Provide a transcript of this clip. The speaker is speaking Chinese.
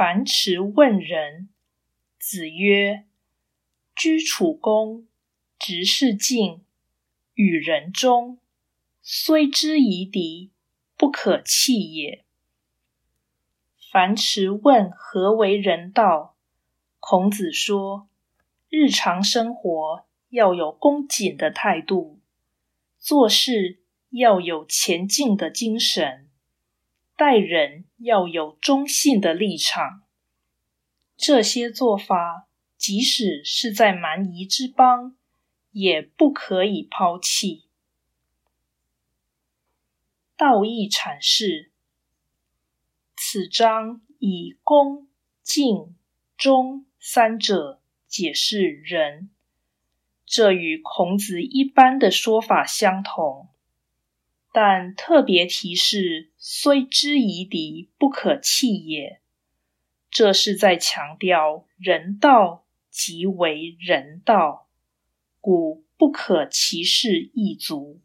樊迟问仁。子曰：“居处恭，执事敬，与人忠，虽知夷狄，不可弃也。”樊迟问何为人道，孔子说：日常生活要有恭谨的态度，做事要有前进的精神，待人要有中性的立场。这些做法，即使是在蛮夷之邦，也不可以抛弃。道义阐释：此章以恭、敬、忠三者解释仁，这与孔子一般的说法相同，但特别提示“虽知夷狄，不可弃也”。这是在强调人道即为人道，故不可歧视异族。